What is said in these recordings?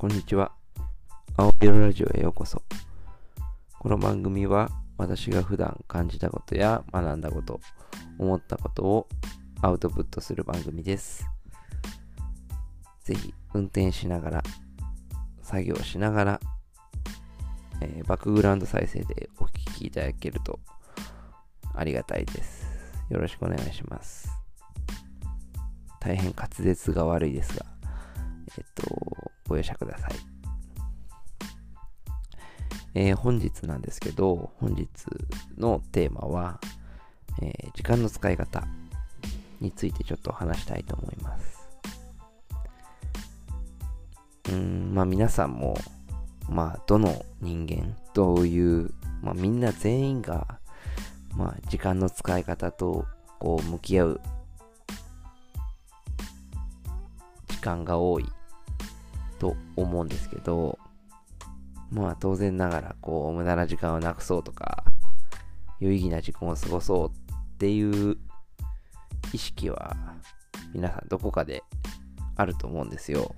こんにちは。青色ラジオへようこそ。この番組は私が普段感じたことや学んだこと、思ったことをアウトプットする番組です。ぜひ運転しながら、作業しながら、えー、バックグラウンド再生でお聴きいただけるとありがたいです。よろしくお願いします。大変滑舌が悪いですが、えっと、ご容赦ください。えー、本日なんですけど、本日のテーマは、えー、時間の使い方についてちょっと話したいと思います。うん、まあ皆さんも、まあどの人間、どういう、まあみんな全員が、まあ時間の使い方とこう向き合う時間が多いと思うんですけど、まあ当然ながらこう無駄な時間をなくそうとか、有意義な時間を過ごそうっていう意識は皆さんどこかであると思うんですよ。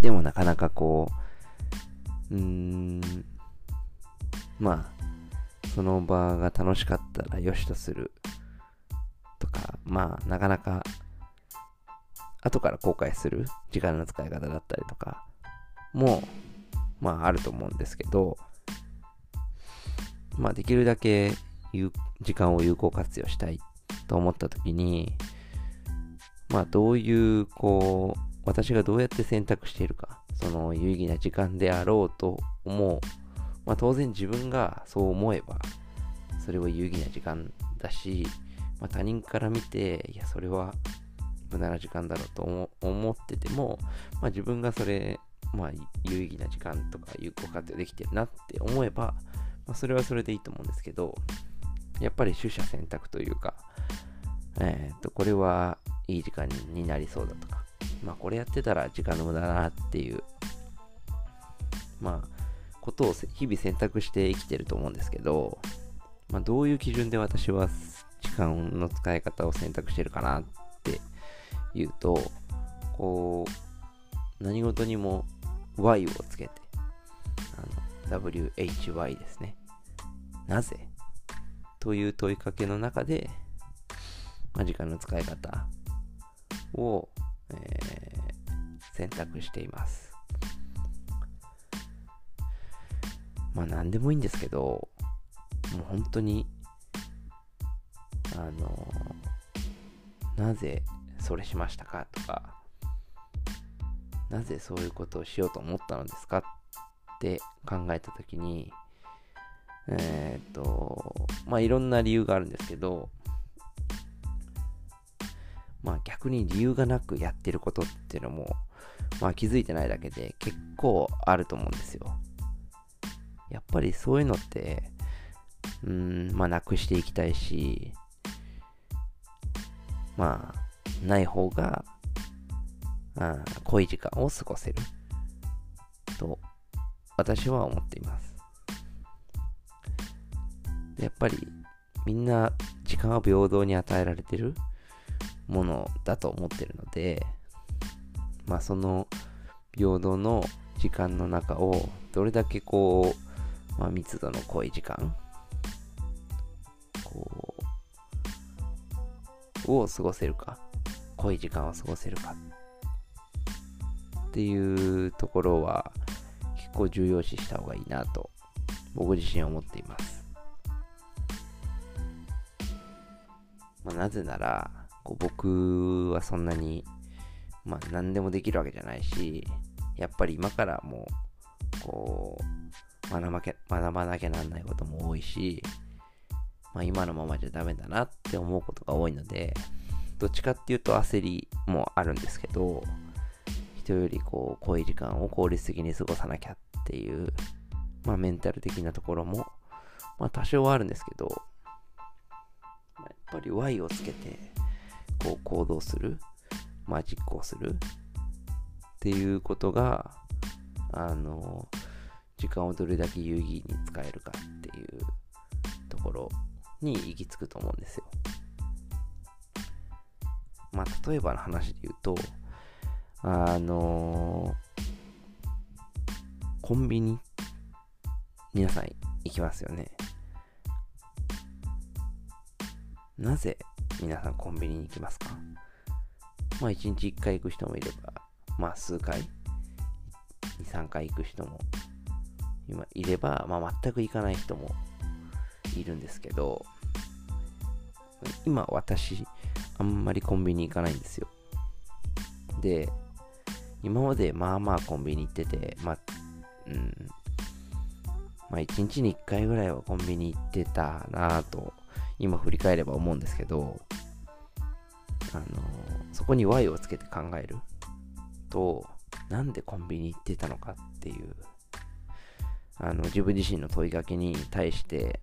でもなかなかこう、うーん、まあ、その場が楽しかったらよしとするとか、まあなかなか後から後悔する時間の使い方だったりとかも、まああると思うんですけど、まあできるだけ時間を有効活用したいと思った時に、まあどういう、こう、私がどうやって選択しているか、その有意義な時間であろうと思う。まあ当然自分がそう思えば、それは有意義な時間だし、まあ他人から見て、いや、それは無駄な時間だろうと思ってても、まあ、自分がそれ、まあ、有意義な時間とか有効活用できてるなって思えば、まあ、それはそれでいいと思うんですけど、やっぱり取捨選択というか、えっ、と、これはいい時間になりそうだとか、まあ、これやってたら時間の無駄だなっていう、まあ、ことを日々選択して生きてると思うんですけど、まあ、どういう基準で私は時間の使い方を選択してるかなって言うと、こう、何事にも y をつけて、あの、why ですね。なぜ？という問いかけの中で、まあ、時間の使い方を、えー、選択しています。まあ何でもいいんですけど、もう本当に、あの、なぜそれしましたか？とか、なぜそういうことをしようと思ったのですか？って考えたときに、えー、っと、まあいろんな理由があるんですけど、まあ逆に理由がなくやってることっていうのも、まあ気づいてないだけで結構あると思うんですよ。やっぱりそういうのって、うん、まあなくしていきたいし、まあない方が、あ濃い時間を過ごせると私は思っています。やっぱりみんな時間は平等に与えられてるものだと思ってるので、まあその平等の時間の中をどれだけこう、まあ、密度の濃い時間こうを過ごせるか濃い時間を過ごせるかっていうところは結構重要視した方がいいなと僕自身は思っています。まあ、なぜならこう僕はそんなに、まあ、何でもできるわけじゃないしやっぱり今からもうこう学ばけ学ばなきゃなんないことも多いし、まあ、今のままじゃダメだなって思うことが多いのでどっちかっていうと焦りもあるんですけど、人よりこう、濃い時間を効率的に過ごさなきゃっていう、まあメンタル的なところも、まあ多少はあるんですけど、やっぱり Y をつけて、こう行動する、まあ実行するっていうことが、あの、時間をどれだけ有意義に使えるかっていうところに行き着くと思うんですよ。まあ、例えばの話で言うと、あのコンビニ、皆さん行きますよね。なぜ皆さんコンビニに行きますか？まあ一日一回行く人もいれば、まあ数回、2、3回行く人も今いれば、まあ全く行かない人もいるんですけど、今私、あんまりコンビニ行かないんですよ。で、今までまあまあコンビニ行ってて、まあ、うん、まあ一日に一回ぐらいはコンビニ行ってたなぁと、今振り返れば思うんですけど、あの、そこに Y をつけて考えると、なんでコンビニ行ってたのかっていう、あの、自分自身の問いかけに対して、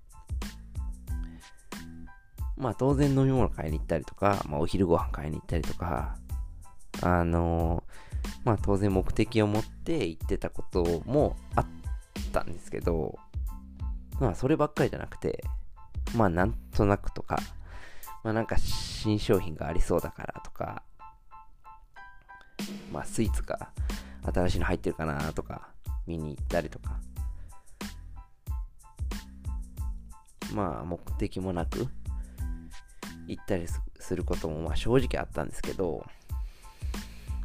まあ当然飲み物買いに行ったりとか、まあお昼ご飯買いに行ったりとか、あのまあ当然目的を持って行ってたこともあったんですけど、まあそればっかりじゃなくて、まあなんとなくとか、まあなんか新商品がありそうだからとか、まあスイーツが新しいの入ってるかなとか見に行ったりとか、まあ目的もなく行ったりすることもまあ正直あったんですけど、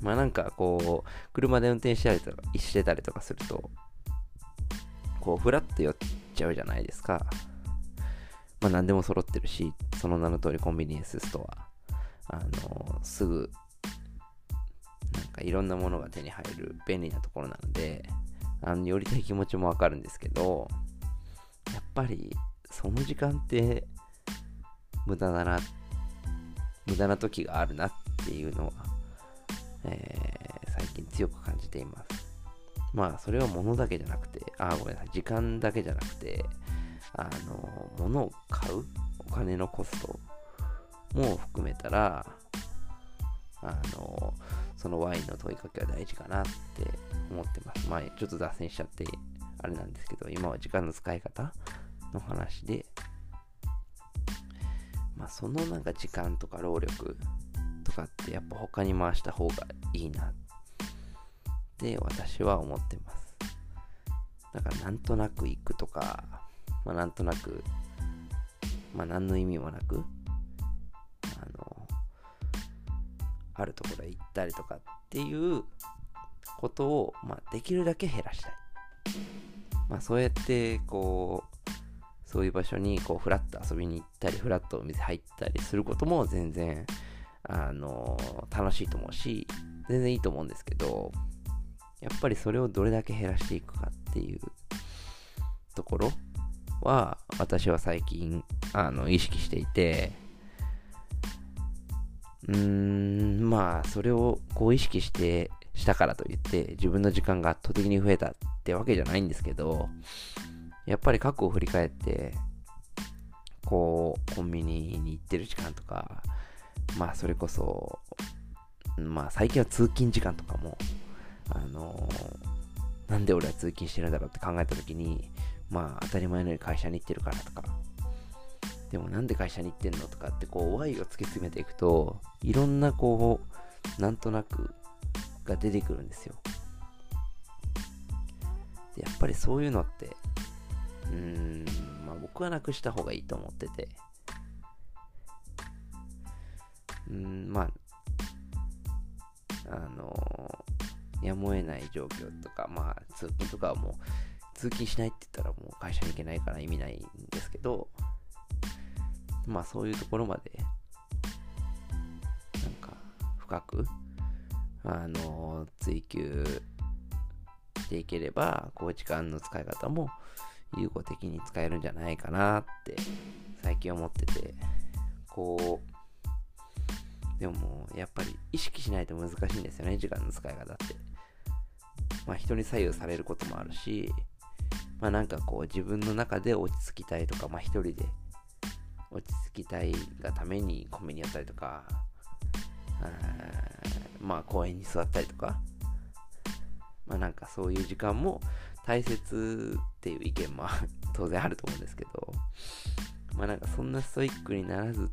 まあなんかこう、車で運転したりとかしてたりとかすると、こう、ふらっと寄っちゃうじゃないですか。まあ何でも揃ってるし、その名の通りコンビニエンスストア。あの、すぐ、なんかいろんなものが手に入る便利なところなので、あの寄りたい気持ちもわかるんですけど、やっぱりその時間って無駄だな、無駄な時があるなっていうのは、えー、最近強く感じています。まあ、それは物だけじゃなくて、あ、ごめんなさい、時間だけじゃなくて、あの、物を買うお金のコストも含めたら、あの、そのワインの問いかけは大事かなって思ってます。まあ、ちょっと脱線しちゃって、あれなんですけど、今は時間の使い方の話で、まあ、そのなんか時間とか労力とかってやっぱ他に回した方がいいなって私は思ってます。だからなんとなく行くとか、まあなんとなく、まあ何の意味もなく、あの、あるところへ行ったりとかっていうことを、まあできるだけ減らしたい。まあそうやってこう、そういう場所にこうフラッと遊びに行ったり、フラッとお店入ったりすることも全然、あの楽しいと思うし、全然いいと思うんですけど、やっぱりそれをどれだけ減らしていくかっていうところは、私は最近、あの、意識していて、うーん、まあ、それをこう意識して、したからといって、自分の時間が圧倒的に増えたってわけじゃないんですけど、やっぱり過去を振り返って、こう、コンビニに行ってる時間とか、まあ、それこそ、まあ、最近は通勤時間とかも、あのー、なんで俺は通勤してるんだろうって考えたときに、まあ、当たり前のように会社に行ってるからとか、でもなんで会社に行ってんのとかって、こう、Y を突き詰めていくと、いろんな、こう、なんとなくが出てくるんですよ。でやっぱりそういうのって、うーん、まあ僕はなくした方がいいと思ってて。うん、まあ、あのー、やむを得ない状況とか、まあ通勤とかはもう、通勤しないって言ったらもう会社に行けないから意味ないんですけど、まあそういうところまで、なんか深く、あのー、追求していければ、こう時間の使い方も有効的に使えるんじゃないかなって最近思ってて、こう、でももうやっぱり意識しないと難しいんですよね、時間の使い方って。まあ人に左右されることもあるし、まあなんかこう自分の中で落ち着きたいとか、まあ一人で落ち着きたいがためにコンビニやったりとか、まあ公園に座ったりとか、まあなんかそういう時間も大切っていう意見も 当然あると思うんですけど、まあなんかそんなストイックにならず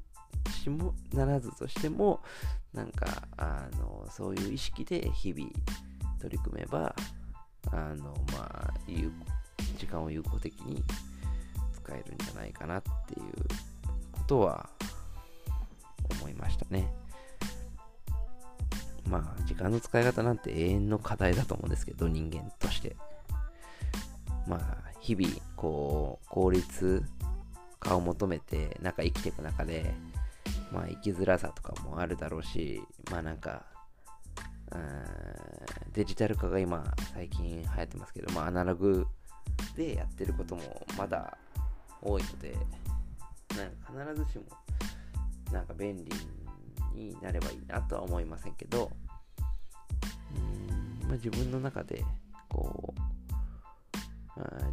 しもならずとしてもなんかあのそういう意識で日々取り組めばあのまあ時間を有効的に使えるんじゃないかなっていうことは思いましたね。まあ、時間の使い方なんて永遠の課題だと思うんですけど、人間として。まあ、日々、こう、効率化を求めて、なんか生きていく中で、まあ、生きづらさとかもあるだろうし、まあなんか、デジタル化が今、最近流行ってますけど、まあ、アナログでやってることもまだ多いので、なんか必ずしも、なんか便利になればいいなとは思いませんけど、うんまあ、自分の中で、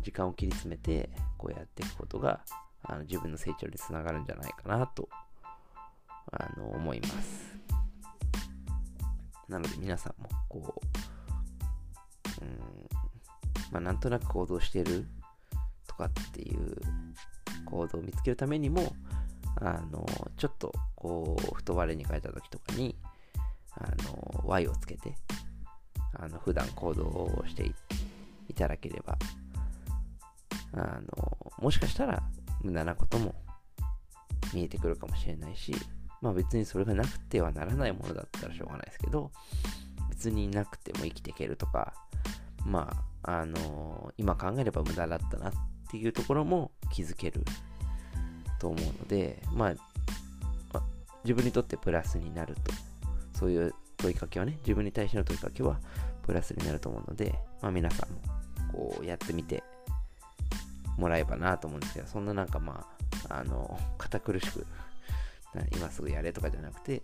時間を切り詰めて、こうやっていくことが、あの自分の成長につながるんじゃないかなと、あの、思います。なので皆さんも、こう、うん、まあ、なんとなく行動してるとかっていう行動を見つけるためにも、あの、ちょっと、こう、太割れに変えた時とかに、あの、Y をつけて、あの、普段行動をしていただければ、あの、もしかしたら無駄なことも見えてくるかもしれないし、まあ別にそれがなくてはならないものだったらしょうがないですけど、別になくても生きていけるとか、まあ、あの今考えれば無駄だったなっていうところも気づけると思うので、まあ、まあ、自分にとってプラスになると、そういう問いかけはね、自分に対しての問いかけはプラスになると思うので、まあ皆さんもこうやってみてもらえばなと思うんですけど、そんななんかまあ、あの、堅苦しく、今すぐやれとかじゃなくて、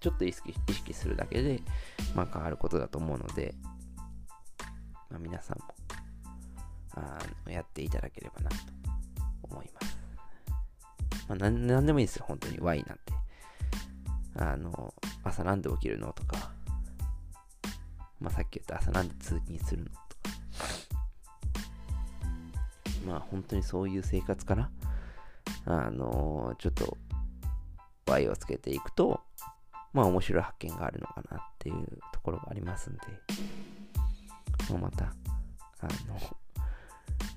ちょっと意識するだけで、まあ変わることだと思うので、まあ皆さんも、あのやっていただければなと思います。まあ、なんでもいいですよ、本当に Y なんて。あの、朝なんで起きるのとか、まあ、さっき言った朝なんで通勤するのまあ、本当にそういう生活から、あのちょっと Y をつけていくと、まあ、面白い発見があるのかなっていうところがありますんで、まあ、また、あの、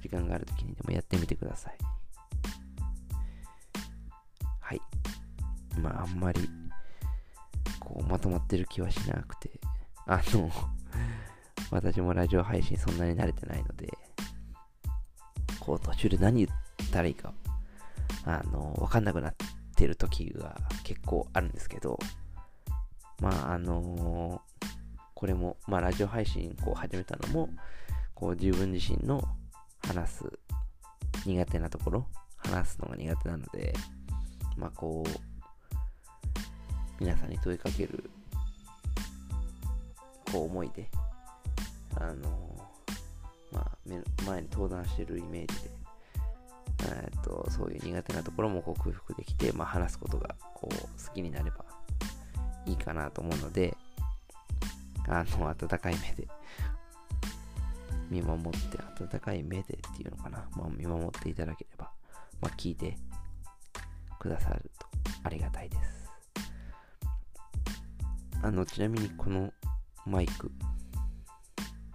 時間がある時にでもやってみてください。はい。まあ、あんまり、こう、まとまってる気はしなくて、あの私もラジオ配信そんなに慣れてないので、こう、途中で何言ったらいいか、あの、わかんなくなってる時が結構あるんですけど、まあ、あのー、これも、まあ、ラジオ配信こう始めたのも、こう、自分自身の話す苦手なところ、話すのが苦手なので、まあこう、皆さんに問いかける、こう思いで、あの、まあ、前に登壇してるイメージで、えっと、そういう苦手なところも克服できて、まあ、話すことがこう好きになればいいかなと思うので、あの、温かい目で見守って、温かい目でっていうのかな、まあ、見守っていただければ、まあ、聞いてくださるとありがたいです。あの、ちなみにこのマイク、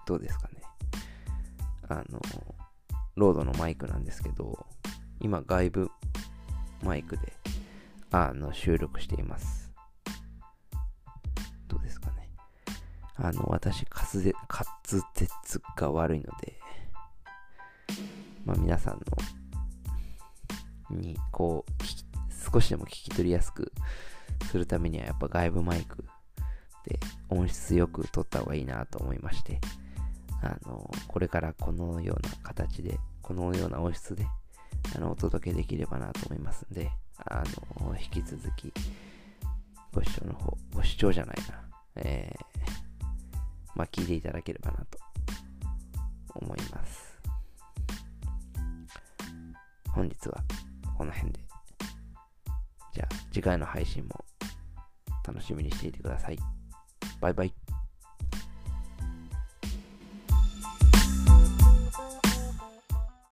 どうですかね？あの、ロードのマイクなんですけど、今外部マイクで、あの、収録しています。どうですかね。あの、私、滑舌が悪いので、まあ皆さんの、に、こう、少しでも聞き取りやすくするためにはやっぱ外部マイクで音質よく撮った方がいいなと思いまして、あの、これからこのような形で、このような音質で、あの、お届けできればなと思いますんで、あの、引き続き、ご視聴の方、ご視聴じゃないな、えー、まあ、聞いていただければなと思います。本日はこの辺で。じゃあ次回の配信も楽しみにしていてください。バイバイ。